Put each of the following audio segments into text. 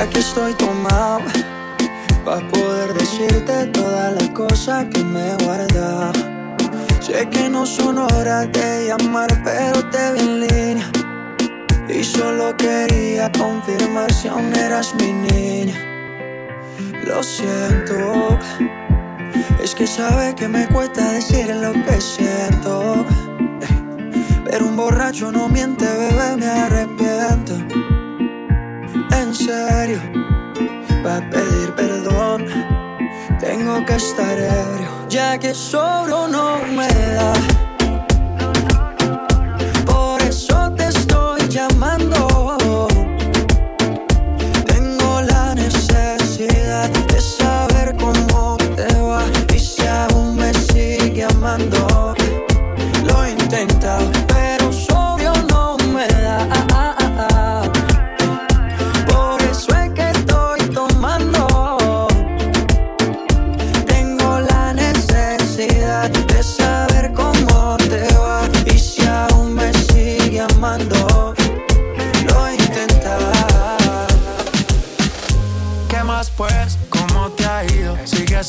Ya que estoy tomado, para poder decirte toda la cosa que me guarda. Sé que no son horas de llamar, pero te vi en línea. Y solo quería confirmar si aún eras mi niña. Lo siento, es que sabe que me cuesta decir lo que siento. Pero un borracho no miente, bebé, me arrepiento en serio va a pedir perdón. Tengo que estar ebrio, ya que solo no me da.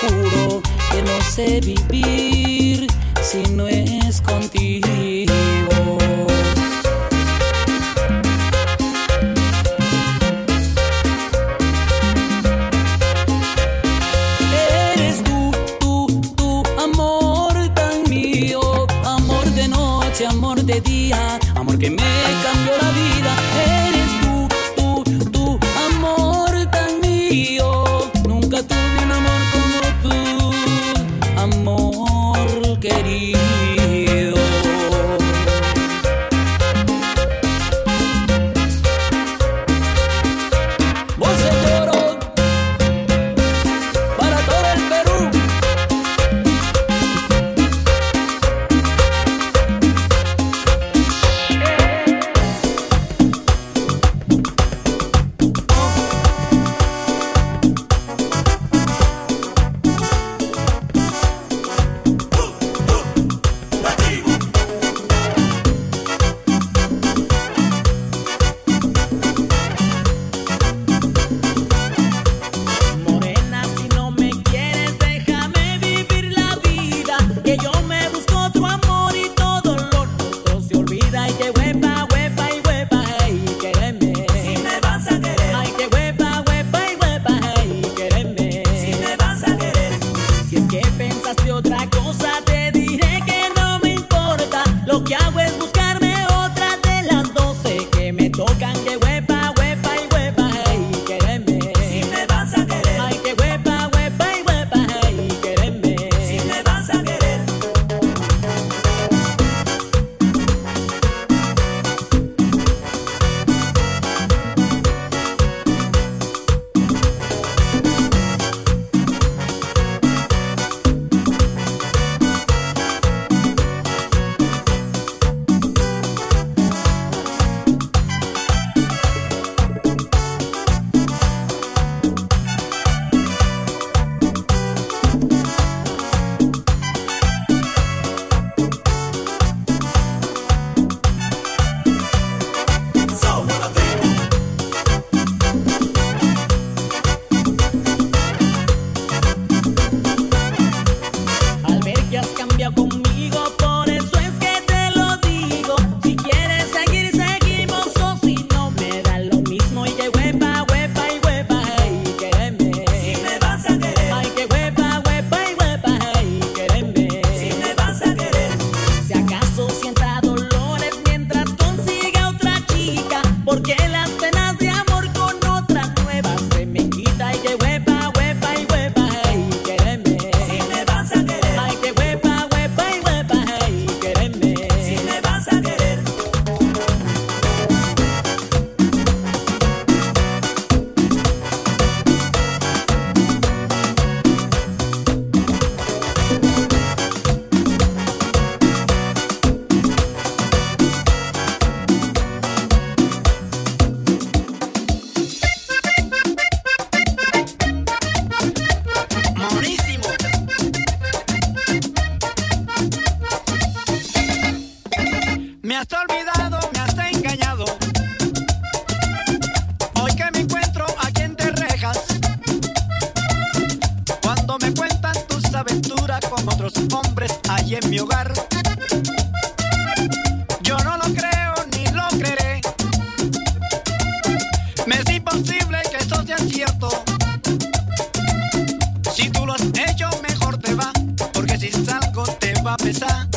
Juro que no sé vivir si no es contigo. Te